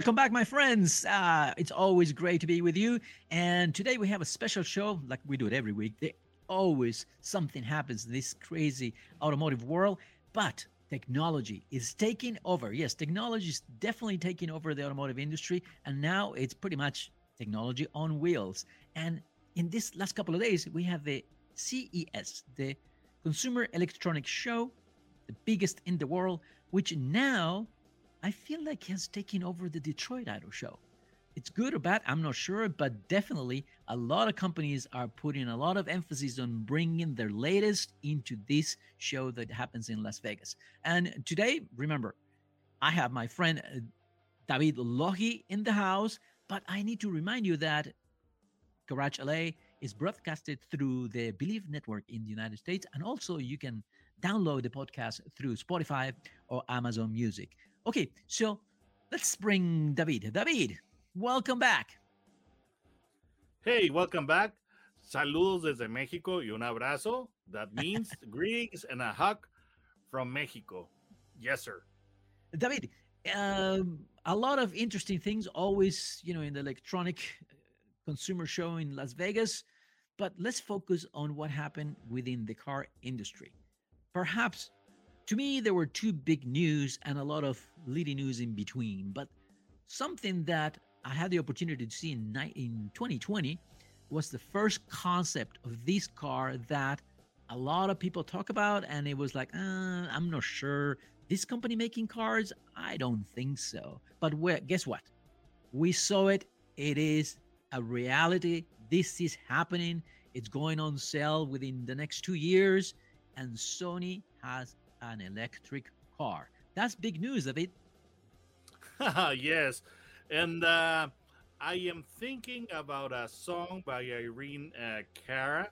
Welcome back, my friends. Uh, it's always great to be with you. And today we have a special show, like we do it every week. There always something happens in this crazy automotive world, but technology is taking over. Yes, technology is definitely taking over the automotive industry, and now it's pretty much technology on wheels. And in this last couple of days, we have the CES, the Consumer Electronics Show, the biggest in the world, which now I feel like has taken over the Detroit Auto Show. It's good or bad, I'm not sure, but definitely a lot of companies are putting a lot of emphasis on bringing their latest into this show that happens in Las Vegas. And today, remember, I have my friend uh, David Lohi in the house, but I need to remind you that Garage LA is broadcasted through the Believe Network in the United States, and also you can download the podcast through Spotify or Amazon Music. Okay, so let's bring David. David, welcome back. Hey, welcome back. Saludos desde México y un abrazo. That means greetings and a hug from Mexico. Yes, sir. David, um, a lot of interesting things always, you know, in the electronic uh, consumer show in Las Vegas, but let's focus on what happened within the car industry. Perhaps to me, there were two big news and a lot of leading news in between, but something that I had the opportunity to see in, in 2020 was the first concept of this car that a lot of people talk about, and it was like, uh, I'm not sure. This company making cars? I don't think so. But guess what? We saw it. It is a reality. This is happening. It's going on sale within the next two years, and Sony has an electric car. That's big news of it. yes. And uh, I am thinking about a song by Irene uh, Cara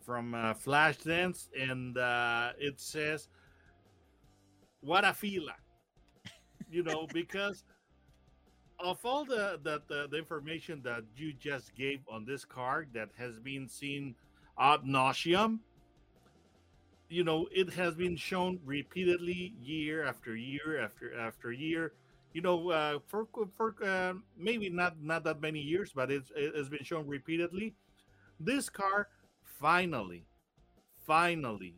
from uh, Flashdance, and uh, it says, What a fila. You know, because of all the, the, the, the information that you just gave on this car that has been seen ad nauseum, you know it has been shown repeatedly year after year after after year. You know uh, for for uh, maybe not not that many years but it's, it has been shown repeatedly. This car finally finally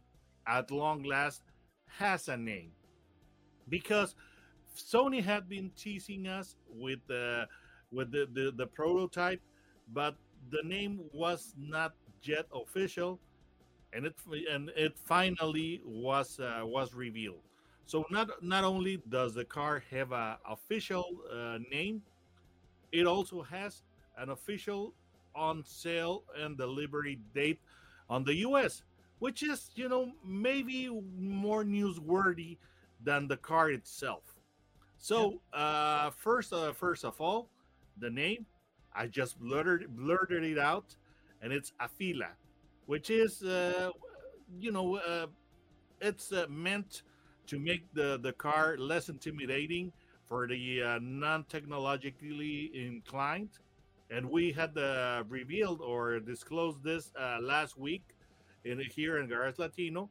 at long last has a name. Because sony had been teasing us with the with the, the, the prototype but the name was not yet official and it and it finally was uh, was revealed. So not not only does the car have a official uh, name, it also has an official on sale and delivery date on the U.S., which is you know maybe more newsworthy than the car itself. So uh, first uh, first of all, the name I just blurted blurted it out, and it's Afeela which is uh, you know uh, it's uh, meant to make the the car less intimidating for the non-technologically inclined. And we had uh, revealed or disclosed this uh, last week in here in Garage Latino.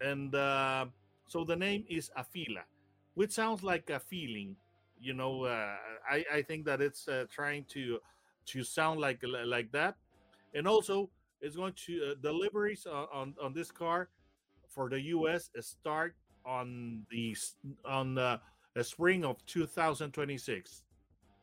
And uh, so the name is Afeela which sounds like a feeling you know I, I think that it's trying to to sound like like that. And also is going to uh, deliveries on, on, this car for the U.S. start on the on the, the spring of 2026.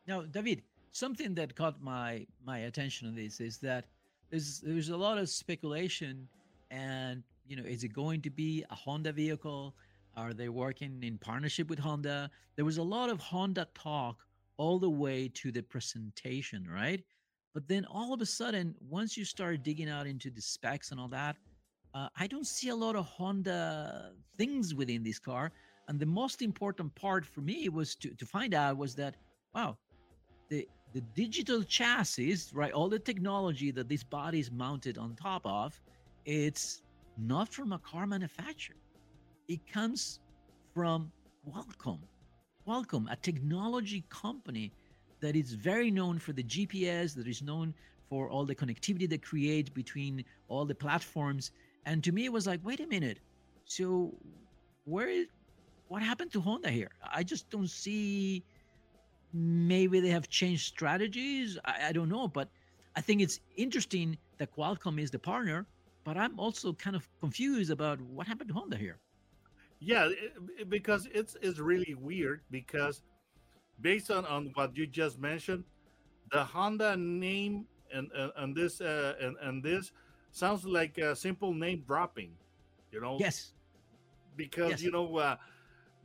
Now, David, something that caught my my attention on this is that there's there's a lot of speculation, and you know, is it going to be a Honda vehicle? Are they working in partnership with Honda? There was a lot of Honda talk all the way to the presentation, right? But then all of a sudden, once you start digging out into the specs and all that, uh, I don't see a lot of Honda things within this car. And the most important part for me was to, to find out was that, wow, the the digital chassis, right? All the technology that this body is mounted on top of, it's not from a car manufacturer. It comes from Qualcomm. Qualcomm, a technology company that is very known for the GPS, that is known for all the connectivity that create between all the platforms. And to me, it was like, wait a minute. So, where is what happened to Honda here? I just don't see maybe they have changed strategies. I, I, don't know, but I think it's interesting that Qualcomm is the partner. But I'm also kind of confused about what happened to Honda here. Yeah, it, because it's it's really weird because based on, on what you just mentioned, the Honda name and and, and this uh, and, and this sounds like a simple name dropping, you know. Yes. Because yes. you know. Uh,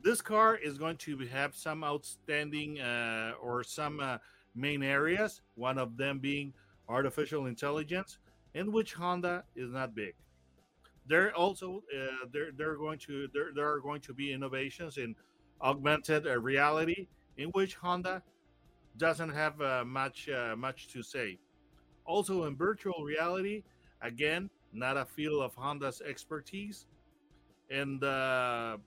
this car is going to have some outstanding uh, or some uh, main areas, one of them being artificial intelligence, in which Honda is not big. There also uh, there there are going to there, there are going to be innovations in augmented uh, reality in which Honda doesn't have uh, much uh, much to say. Also in virtual reality, again, not a field of Honda's expertise, and uh,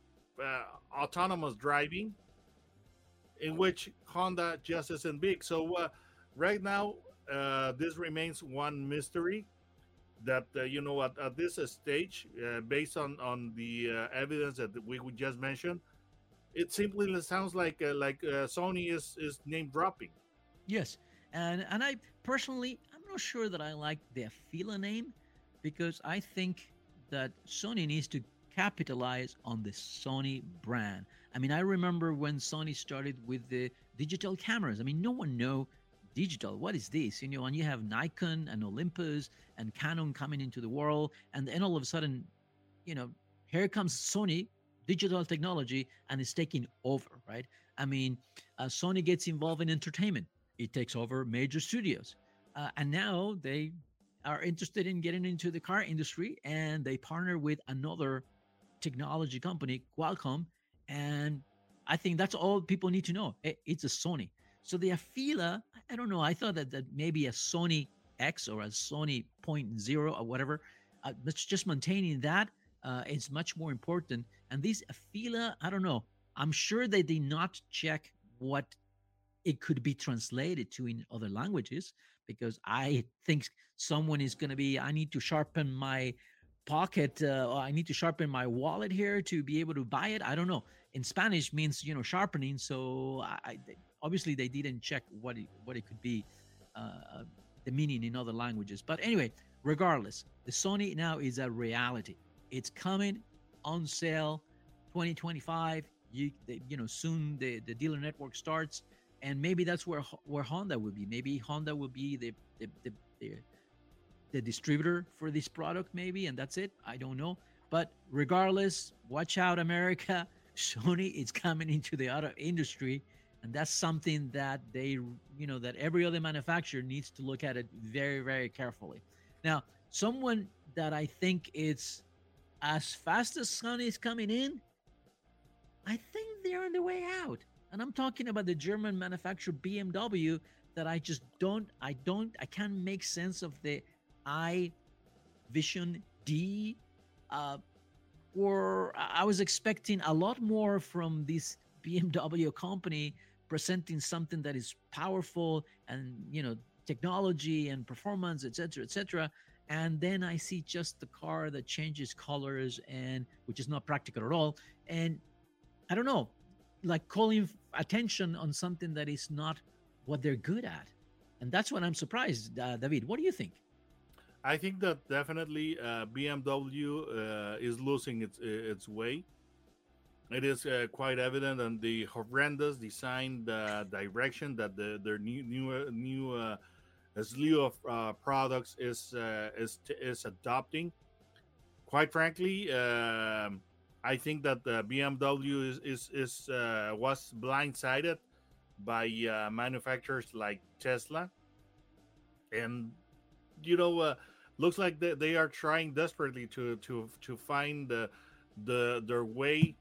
autonomous driving, in which Honda just isn't big. So uh, right now, uh, this remains one mystery that uh, you know at, at this stage, uh, based on on the uh, evidence that we just mentioned, it simply sounds like uh, like uh, Sony is is name dropping. Yes, and and I personally, I'm not sure that I like the Afeela name because I think that Sony needs to capitalize on the Sony brand. I mean, I remember when Sony started with the digital cameras. I mean, no one know digital. What is this? You know, and you have Nikon and Olympus and Canon coming into the world, and then all of a sudden, you know, here comes Sony digital technology and it's taking over, right? I mean, uh, Sony gets involved in entertainment. It takes over major studios. Uh, and now they are interested in getting into the car industry and they partner with another technology company, Qualcomm, and I think that's all people need to know. It's a Sony. So the Afeela, I don't know. I thought that, that maybe a Sony X or a Sony Point Zero or whatever. Uh, just maintaining that uh, is much more important. And this Afeela, I don't know. I'm sure they did not check what it could be translated to in other languages because I think someone is going to be. I need to sharpen my pocket uh, oh, i need to sharpen my wallet here to be able to buy it i don't know in spanish means you know sharpening so i, obviously they didn't check what it, what it could be uh, the meaning in other languages but anyway regardless the sony now is a reality it's coming on sale 2025 you you know soon the the dealer network starts and maybe that's where where honda will be maybe honda will be the the, the, the the distributor for this product, maybe, and that's it. I don't know. But regardless, watch out, America. Sony is coming into the auto industry, and that's something that they, you know, that every other manufacturer needs to look at it very, very carefully. Now, someone that I think is as fast as Sony is coming in, I think they're on the way out. And I'm talking about the German manufacturer BMW that I just don't, I don't, I can't make sense of the i Vision Dee, uh, or I was expecting a lot more from this BMW company presenting something that is powerful and you know technology and performance, etc., etc. And then I see just the car that changes colors and which is not practical at all. And I don't know, like calling attention on something that is not what they're good at. And that's what I'm surprised, uh, David. What do you think? I think that definitely uh, BMW uh, is losing its its way. It is uh, quite evident on the horrendous design the direction that the, their new new new uh, slew of uh, products is uh, is is adopting. Quite frankly, um, I think that the BMW is is, is uh, was blindsided by uh, manufacturers like Tesla, and you know, uh, looks like they, they are trying desperately to to to find the the their way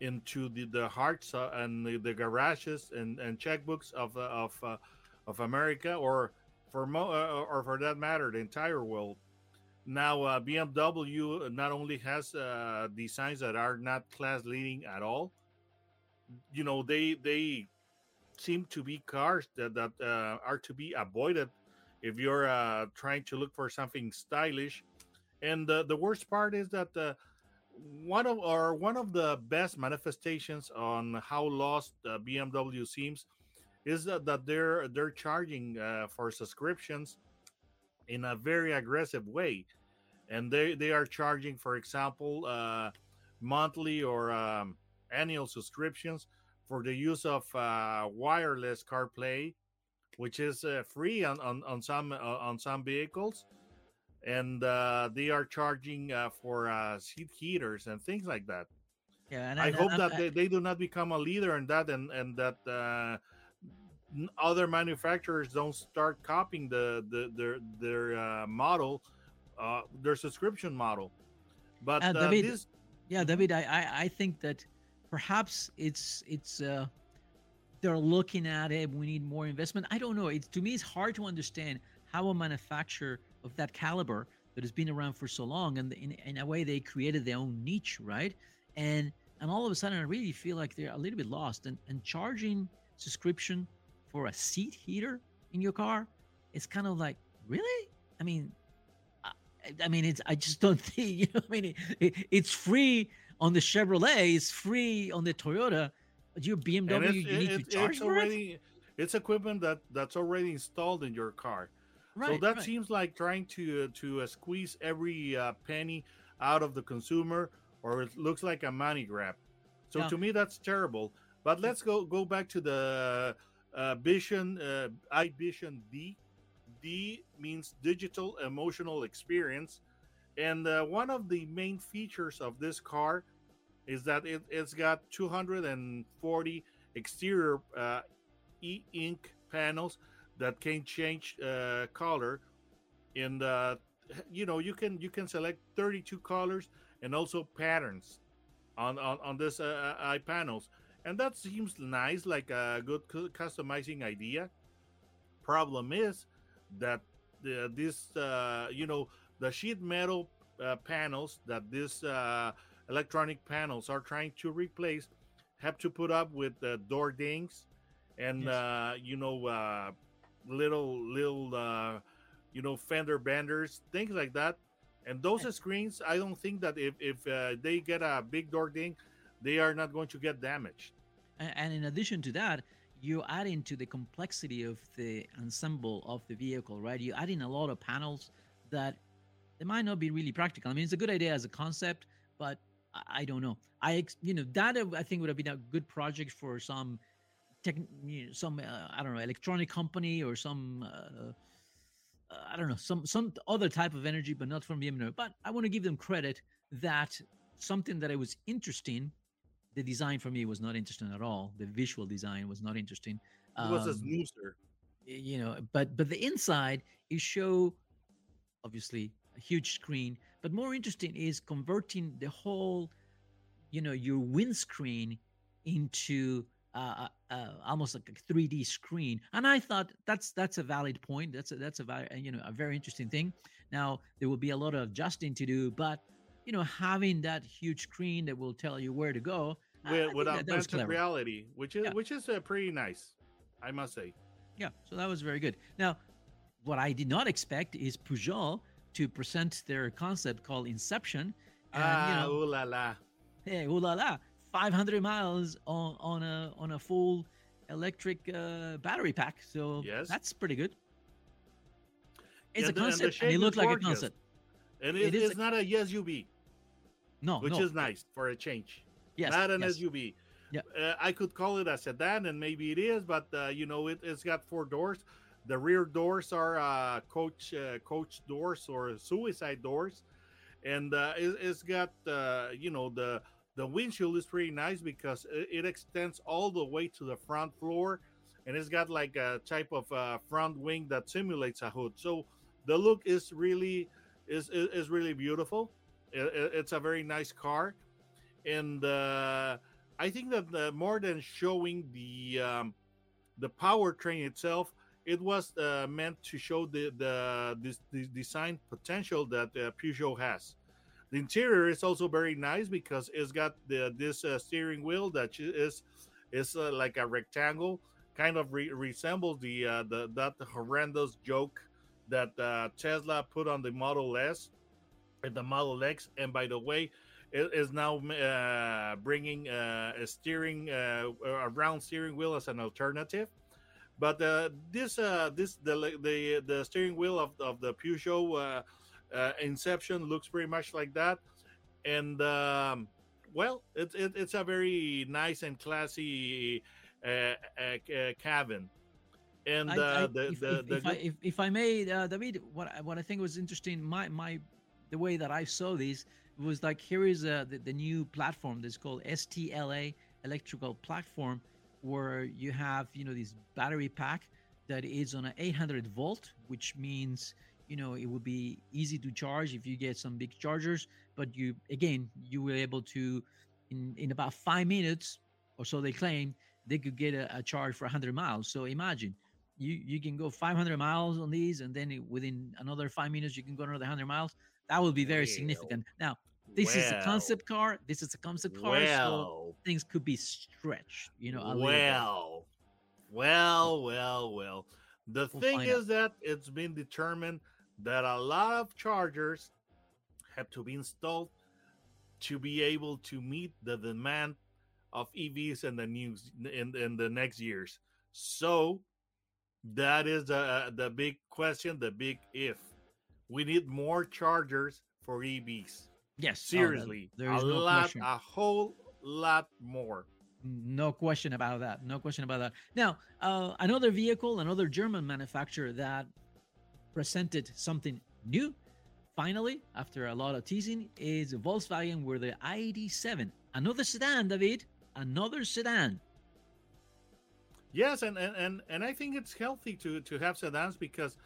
into the, the hearts uh, and the, the, garages and, and checkbooks of of of America or for mo- uh, or for that matter the entire world. Now uh, BMW not only has uh, designs that are not class leading at all, you know they they seem to be cars that that are to be avoided if you're trying to look for something stylish. And the worst part is that one of or one of the best manifestations on how lost uh, BMW seems is that, that they're they're charging uh, for subscriptions in a very aggressive way, and they they are charging, for example, uh, monthly or um, annual subscriptions for the use of uh, wireless CarPlay, which is uh, free on on, on some uh, on some vehicles and uh, they are charging uh, for uh, seat heaters and things like that. Yeah, and I, I hope and, that I, they, they do not become a leader in that, and and that uh, other manufacturers don't start copying the, the their their uh, model, uh, their subscription model. But David, this, yeah, David, I, I think that perhaps it's it's they're looking at it. We need more investment. I don't know. It's to me, it's hard to understand how a manufacturer of that caliber that has been around for so long and in, in a way they created their own niche right and and all of a sudden i really feel like they're a little bit lost and and charging subscription for a seat heater in your car it's kind of like really i mean I, I mean, it's. I just don't think. You know, I mean, it, it, it's free on the Chevrolet. It's free on the Toyota. But your BMW, you need to charge it's already, it? It's equipment that that's already installed in your car. Right, so that right. seems like trying to to uh, squeeze every uh, penny out of the consumer, or it looks like a money grab. So yeah. to me, that's terrible. But let's go go back to the uh, Vision uh, iVision D. D means digital emotional experience, and uh, one of the main features of this car is that it, has got 240 exterior uh, e-ink panels that can change uh, color. And uh, you know you can you can select 32 colors and also patterns on on, on this uh eye panels and that seems nice like a good customizing idea problem is that the, this uh, you know the sheet metal uh, panels that these uh, electronic panels are trying to replace have to put up with uh, door dings and yes. uh, you know uh, little little uh, you know fender benders, things like that. And those screens, I don't think that if if uh, they get a big door ding, they are not going to get damaged. And in addition to that, you add into the complexity of the ensemble of the vehicle, right? You add in a lot of panels that they might not be really practical. I mean, it's a good idea as a concept, but I, don't know. I you know that I think would have been a good project for some tech, some uh, I don't know electronic company or some uh, uh, I don't know some some other type of energy, but not from BMW. But I want to give them credit that something that I was interesting. The design for me was not interesting at all. The visual design was not interesting. Um, it was a snoozer. You know, but but the inside is show obviously a huge screen, but more interesting is converting the whole, you know, your windscreen into uh, uh, uh, almost like a 3D screen. And I thought that's that's a valid point. That's a, that's a you know a very interesting thing. Now there will be a lot of adjusting to do, but you know having that huge screen that will tell you where to go with, with augmented reality, which is yeah. which is uh, pretty nice, I must say. Yeah, so that was very good. Now, what I did not expect is Peugeot to present their concept called Inception. And, ah, you know, ooh la la. Hey, ooh la la. 500 miles on on a on a full electric uh, battery pack. So yes. that's pretty good. It's yeah, a concept, and, and, it looked like a concept. And it, it is, not a SUV. No, which no. is nice for a change. Yes, not an yes. SUV. Yeah, uh, I could call it a sedan, and maybe it is, but uh, you know, it, has got four doors. The rear doors are uh, coach uh, coach doors or suicide doors, and uh, it, has got uh, you know the The windshield is pretty nice because it, it extends all the way to the front floor, and it's got like a type of uh, front wing that simulates a hood. So the look is really is is, is really beautiful. It, it- it's a very nice car, and uh, I think that uh, more than showing the um, the powertrain itself, it was uh, meant to show the the this, this design potential that uh, Peugeot has. The interior is also very nice because it's got the this uh, steering wheel that is is uh, like a rectangle, kind of re- resembles the uh, the that horrendous joke that uh, Tesla put on the Model S the Model X. And by the way, it is now uh, bringing uh, a steering uh, a round steering wheel as an alternative. But uh, this uh, this the the the steering wheel of, of the Peugeot uh, uh, Inception looks pretty much like that, and um, well, it's it, it's a very nice and classy uh, uh, uh, cabin. And I- I- the if, the, if, the if, I, if, if I may, uh, David, what I- what I think was interesting, my my the way that I saw this was like here is uh, the, the new platform that's called STLA electrical platform, where you have you know this battery pack that is on an 800 volt, which means you know it would be easy to charge if you get some big chargers. But you again, you were able to in in about five minutes or so they claim they could get a, a charge for 100 miles. So imagine you you can go 500 miles on these and then it- within another five minutes you can go another 100 miles that would be very Well, significant now this is a concept car this is a concept car so things could be stretched you know a little bit. well, well, well, well. The We'll thing find out. is that it's been determined that a lot of chargers have to be installed to be able to meet the demand of EVs in the news in, in the next years. So that is the the big question, the big if. We need more chargers for EVs. yes oh, Seriously, there a no lot, question a whole lot more. no question about that no question about that now uh, another vehicle another german manufacturer that presented something new finally after a lot of teasing is volkswagen with the id7 another sedan david another sedan Yes, and and and, and I think it's healthy to to have sedans because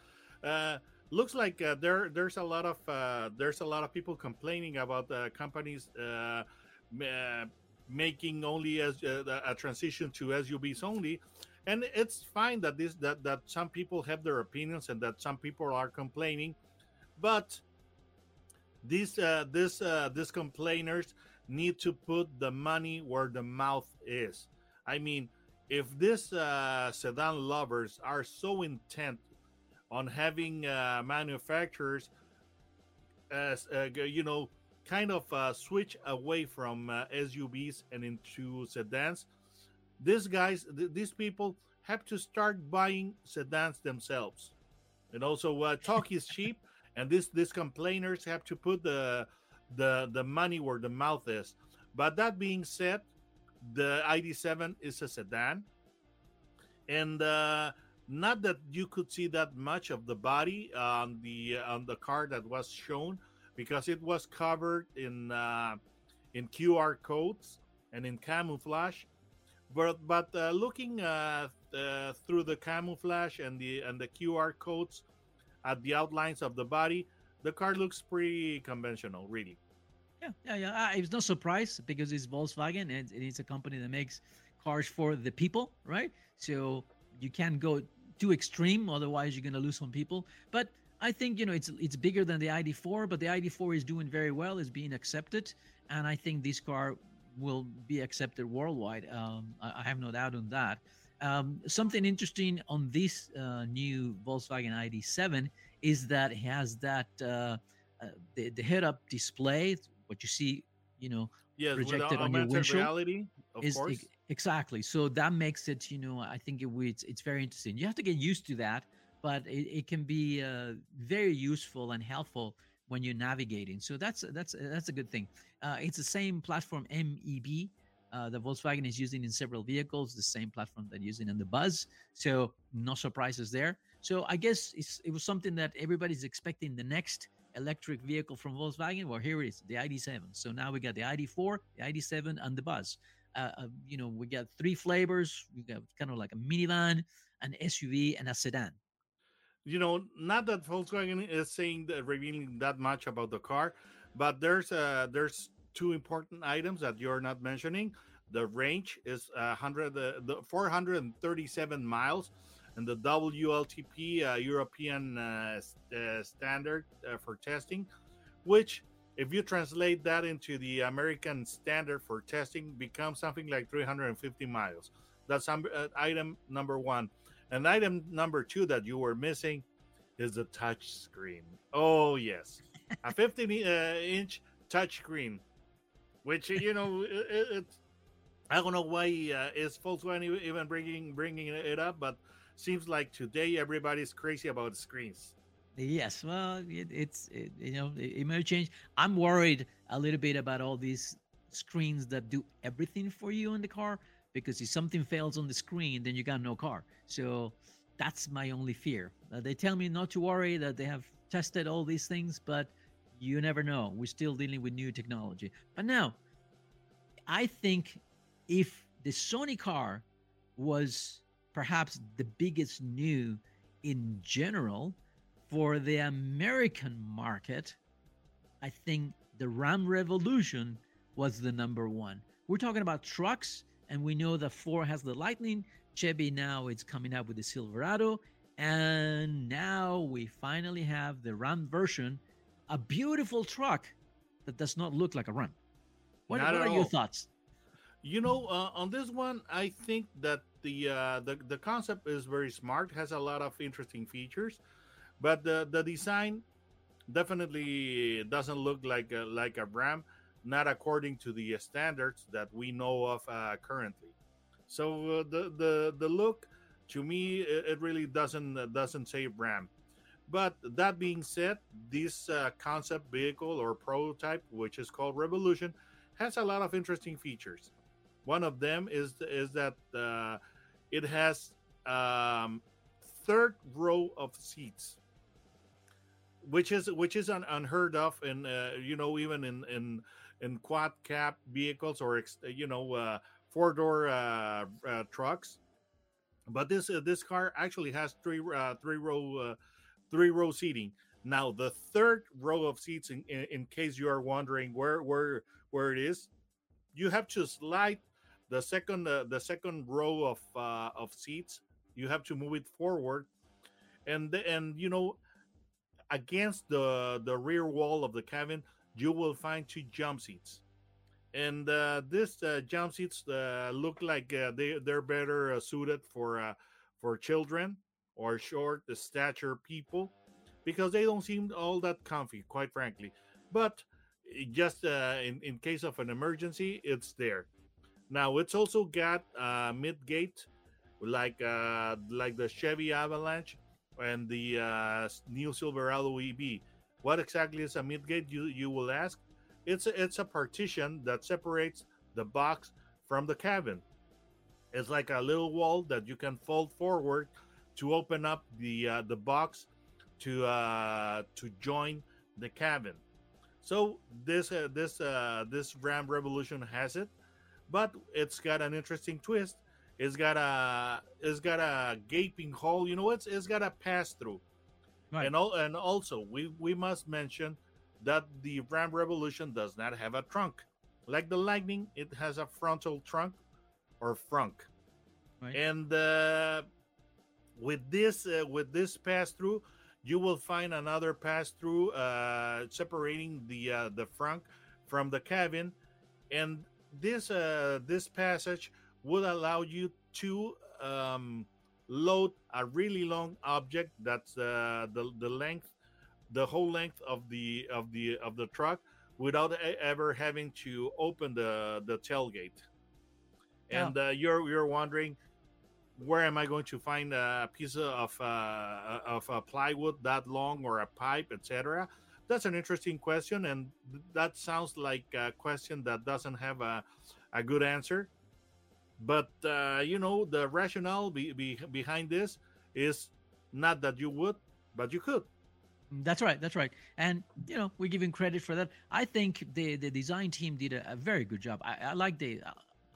uh, looks like uh, there there's a lot of uh, there's a lot of people complaining about companies uh, uh, making only as uh, a transition to SUVs only, and it's fine that this that that some people have their opinions and that some people are complaining, but these uh, this uh, these complainers need to put the money where the mouth is. I mean, if these sedan lovers are so intent on having uh, manufacturers as uh, you know kind of uh, switch away from uh, SUVs and into sedans. These guys th- these people have to start buying sedans themselves. And also uh, talk is cheap and this these complainers have to put the the the money where the mouth is. But that being said the ID7 is a sedan, and uh, not that you could see that much of the body on the on the car that was shown, because it was covered in uh, in QR codes and in camouflage. But but uh, looking uh, uh, through the camouflage and the and the QR codes at the outlines of the body, the car looks pretty conventional, really. Yeah, yeah, yeah. Uh, it's no surprise because it's Volkswagen and it is a company that makes cars for the people, right? So you can't go too extreme, otherwise you're gonna lose some people. But I think you know it's it's bigger than the ID4, but the ID4 is doing very well, is being accepted, and I think this car will be accepted worldwide. Um, I, I have no doubt on that. Um, something interesting on this uh, new Volkswagen ID7 is that it has that uh, uh, the, the head-up display, what you see, you know, Yes, Projected on your windshield reality, of is course. Ex- exactly so that makes it you know i think it, it's, it's very interesting you have to get used to that but it, it can be uh, very useful and helpful when you're navigating so that's that's that's a good thing uh, it's the same platform meb uh, the volkswagen is using in several vehicles the same platform they're using in the buzz so no surprises there so i guess it was something that everybody's expecting the next electric vehicle from Volkswagen? Well, here it is, the ID7. So now we got the ID4, the ID7, and the Buzz. Uh, uh, you know, we got three flavors. We got kind of like a minivan, an SUV, and a sedan. You know, not that Volkswagen is saying that revealing that much about the car, but there's uh there's two important items that you're not mentioning. The range is uh, 100 uh, the 437 miles and the WLTP uh, European uh, uh, standard for testing, which if you translate that into the American standard for testing, becomes something like 350 miles. That's uh, item number one. And item number two that you were missing is the touch screen. Oh yes, a 15 uh, inch touch screen, which you know it. I don't know why uh, is Volkswagen even bringing bringing it up, but seems like today everybody's crazy about screens. Yes, well, it, it's it, you know it, it may change. I'm worried a little bit about all these screens that do everything for you in the car because if something fails on the screen, then you got no car. So that's my only fear. Uh, they tell me not to worry that they have tested all these things, but you never know. We're still dealing with new technology. But now, I think if the Sony car was perhaps the biggest new in general for the American market, I think the Ram Revolution was the number one. We're talking about trucks, and we know that Ford has the Lightning. Chevy now is coming up with the Silverado, and now we finally have the Ram version, a beautiful truck that does not look like a Ram. What, what are your thoughts? You know, uh, on this one, I think that the uh, the the concept is very smart, has a lot of interesting features, but the the design definitely doesn't look like a, like a Ram, not according to the standards that we know of uh, currently. So uh, the the the look to me it, really doesn't doesn't say Ram. But that being said, this uh, concept vehicle or prototype, which is called Revolution, has a lot of interesting features. One of them is is that uh, it has um, third row of seats, which is which is un, unheard of, in uh, you know even in in in quad cab vehicles or you know uh, four door uh, uh, trucks. But this uh, this car actually has three uh, three row three row seating. Now the third row of seats, in, in, in case you are wondering where where where it is, you have to slide the second the second row of of seats you have to move it forward and and you know against the the rear wall of the cabin you will find two jump seats. And uh, this uh, jump seats uh, look like uh, they they're better uh, suited for for children or short stature people because they don't seem all that comfy quite frankly. But eh, just in in case of an emergency it's there. Now it's also got uh, mid gate, like uh, like the Chevy Avalanche and the uh, new Silverado EV. What exactly is a midgate? You you will ask. It's a, it's a partition that separates the box from the cabin. It's like a little wall that you can fold forward to open up the uh, the box to uh, to join the cabin. So this uh, this uh, this Ram Revolution has it but it's got an interesting twist. It's got a it's got a gaping hole. You know, it's it's got a pass through, right. and all and also we we must mention that the Ram Revolution does not have a trunk. Like the Lightning, it has a frontal trunk or frunk, right. and uh, with this uh, with this pass through, you will find another pass through uh, separating the uh, the front from the cabin, and this uh, this passage would allow you to um, load a really long object that's uh, the the length, the whole length of the of the of the truck without ever having to open the the tailgate. And uh, you're you're wondering where am I going to find a piece of uh, of uh, plywood that long or a pipe, etc that's an interesting question, and that sounds like a question that doesn't have a, a good answer. But uh, you know, the rationale be, be, behind this is not that you would, but you could. That's right. That's right. And you know, we're giving credit for that. I think the the design team did a, a very good job. I, I like the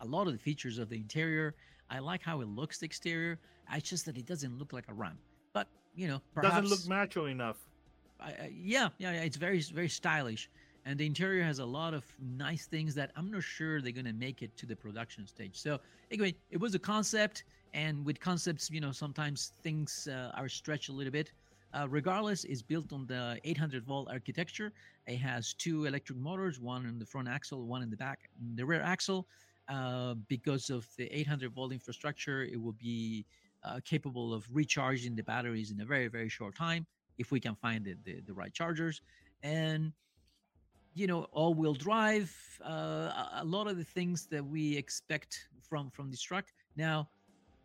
a lot of the features of the interior. I like how it looks the exterior. It's just that it doesn't look like a Ram. But you know, perhaps, doesn't look macho enough. I, I, yeah, yeah, yeah. It's very very stylish, and the interior has a lot of nice things that I'm not sure they're gonna make it to the production stage. So anyway, it was a concept, and with concepts, you know, sometimes things uh, are stretched a little bit. Uh, regardless, is built on the 800 volt architecture. It has two electric motors, one in the front axle, one in the back, in the rear axle. Uh, because of the 800 volt infrastructure, it will be uh, capable of recharging the batteries in a very very short time if we can find the, the, the right chargers and you know all-wheel drive uh, a lot of the things that we expect from from this truck. Now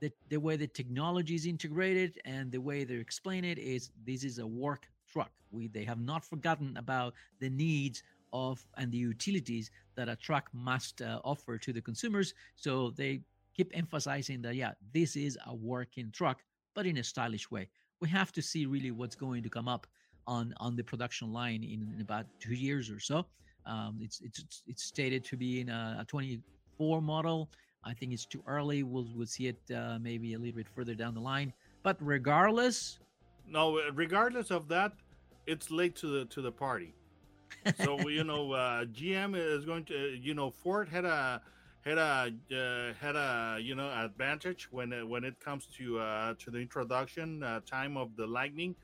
the, the way the technology is integrated and the way they explain it is this is a work truck. We they have not forgotten about the needs of and the utilities that a truck must uh, offer to the consumers. So they keep emphasizing that yeah this is a working truck but in a stylish way. We have to see really what's going to come up on on the production line in, in about two years or so. Um, it's it's it's stated to be in a, a 24 model. I think it's too early. We'll we'll see it uh, maybe a little bit further down the line. But regardless no regardless of that it's late to the to the party. So you know uh, gm is going to you know ford had a had a uh, had a you know advantage when it, when it comes to uh, to the introduction uh, time of the Lightning,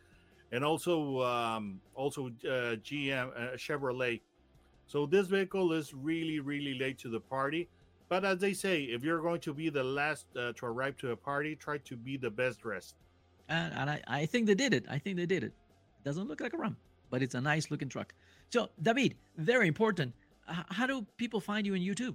and also um, also uh, GM uh, Chevrolet. So this vehicle is really really late to the party. But as they say, if you're going to be the last uh, to arrive to a party, try to be the best dressed. And, and I, I think they did it. I think they did it. It Doesn't look like a Ram, but it's a nice looking truck. So David, very important. how do people find you on YouTube?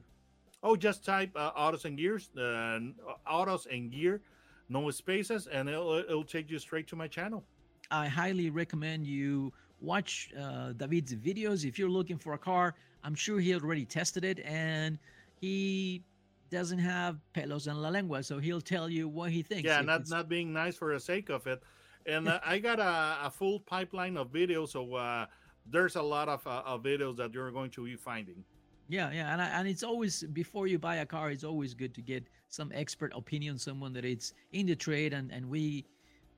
Oh, just type uh, autos and gears, uh, autos and gear, no spaces, and it'll, it'll take you straight to my channel. I highly recommend you watch uh, David's videos. If you're looking for a car, I'm sure he already tested it and he doesn't have pelos en la lengua, so he'll tell you what he thinks. Yeah, not, not being nice for the sake of it. And uh, I got a, a, full pipeline of videos, so uh, there's a lot of, uh, of videos that you're going to be finding. Yeah, yeah, and I, and it's always before you buy a car, it's always good to get some expert opinion, someone that it's in the trade, and and we,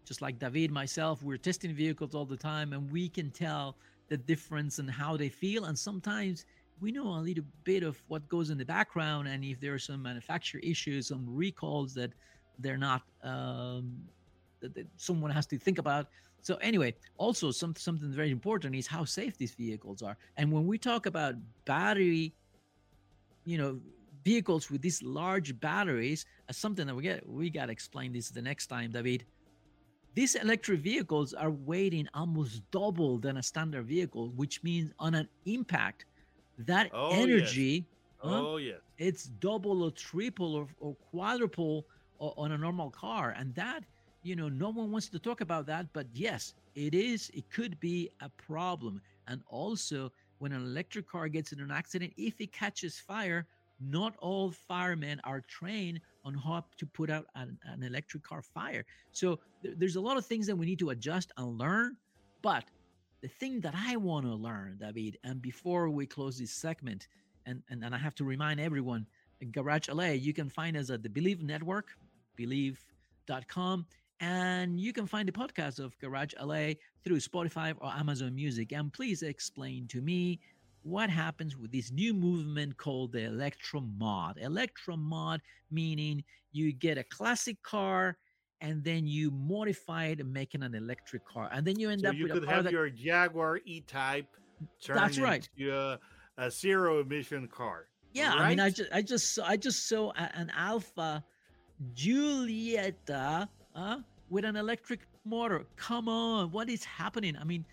just like David, myself, we're testing vehicles all the time, and we can tell the difference and how they feel, and sometimes we know a little bit of what goes in the background, and if there are some manufacturer issues, some recalls that they're not, um, that, that someone has to think about. So anyway, also some something very important is how safe these vehicles are. And when we talk about battery you know vehicles with these large batteries as something that we get we got to explain this the next time david these electric vehicles are weighing almost double than a standard vehicle which means on an impact that oh, energy oh, yes. oh yeah it's double or triple or, or quadruple on a normal car. And that you know no one wants to talk about that but yes it is it could be a problem. And also when an electric car gets in an accident, if it catches fire, not all firemen are trained on how to put out an, an electric car fire. So th- there's a lot of things that we need to adjust and learn. But the thing that I want to learn, David, and before we close this segment, and, and, and I have to remind everyone, Garage LA, you can find us at the Believe Network, believe.com. And you can find the podcast of Garage LA through Spotify or Amazon Music. And please explain to me what happens with this new movement called the electro mod. Electro mod meaning you get a classic car and then you modify it and make it an electric car, and then you end so up you with could a car have that... your Jaguar E-Type That's right. into a, a zero emission car. Yeah, right? I mean, I just, I just, I just saw an Alfa Giulietta uh, with an electric motor. Come on, what is happening? I mean,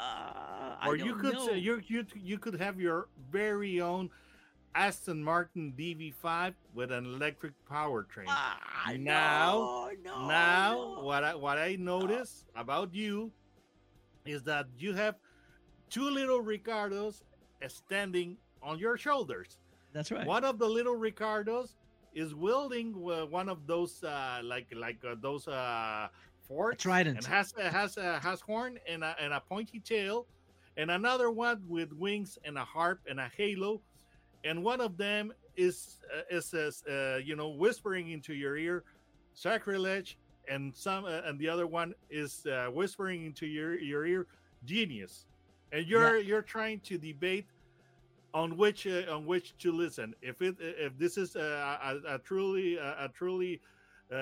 uh, or I you could know. say you you you could have your very own Aston Martin DB5 with an electric powertrain. Ah, now, no, no, now, no. what I what I notice about you is that you have two little Ricardos standing on your shoulders. That's right. One of the little Ricardos is wielding uh, one of those uh, like like uh, those uh, fork, trident, and has has uh, has horn and a, and a pointy tail, and another one with wings and a harp and a halo, and one of them is uh, is uh, you know whispering into your ear, sacrilege, and some uh, and the other one is uh, whispering into your your ear, genius, and you're yeah. you're trying to debate on which uh, on which to listen. If it if this is a, a, a truly a, a truly uh,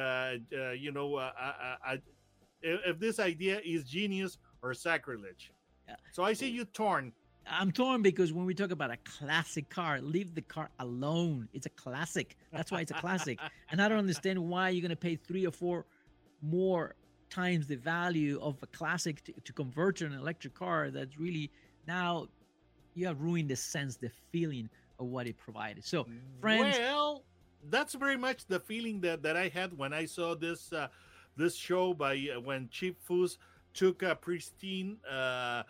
uh, you know a, if this idea is genius or sacrilege. Yeah. So I see you torn. I'm torn because when we talk about a classic car, leave the car alone. It's a classic. That's why it's a classic. and I don't understand why you're going to pay three or four more times the value of a classic to, to convert to an electric car that's really now you have ruined the sense, the feeling of what it provided. So, friends. Well, that's very much the feeling that, that I had when I saw this uh, this show by uh, when Chip Foose took a pristine uh,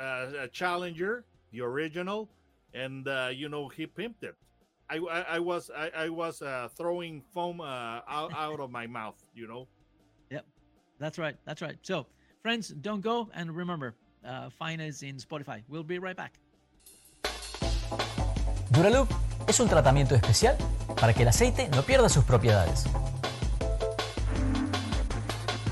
uh, Challenger, the original, and uh, you know he pimped it. I, I, I was I, I was uh, throwing foam uh, out, out of my mouth, you know. Yep, that's right. That's right. So, friends, don't go and remember, uh, find us in Spotify. We'll be right back. Duraloop es un tratamiento especial para que el aceite no pierda sus propiedades.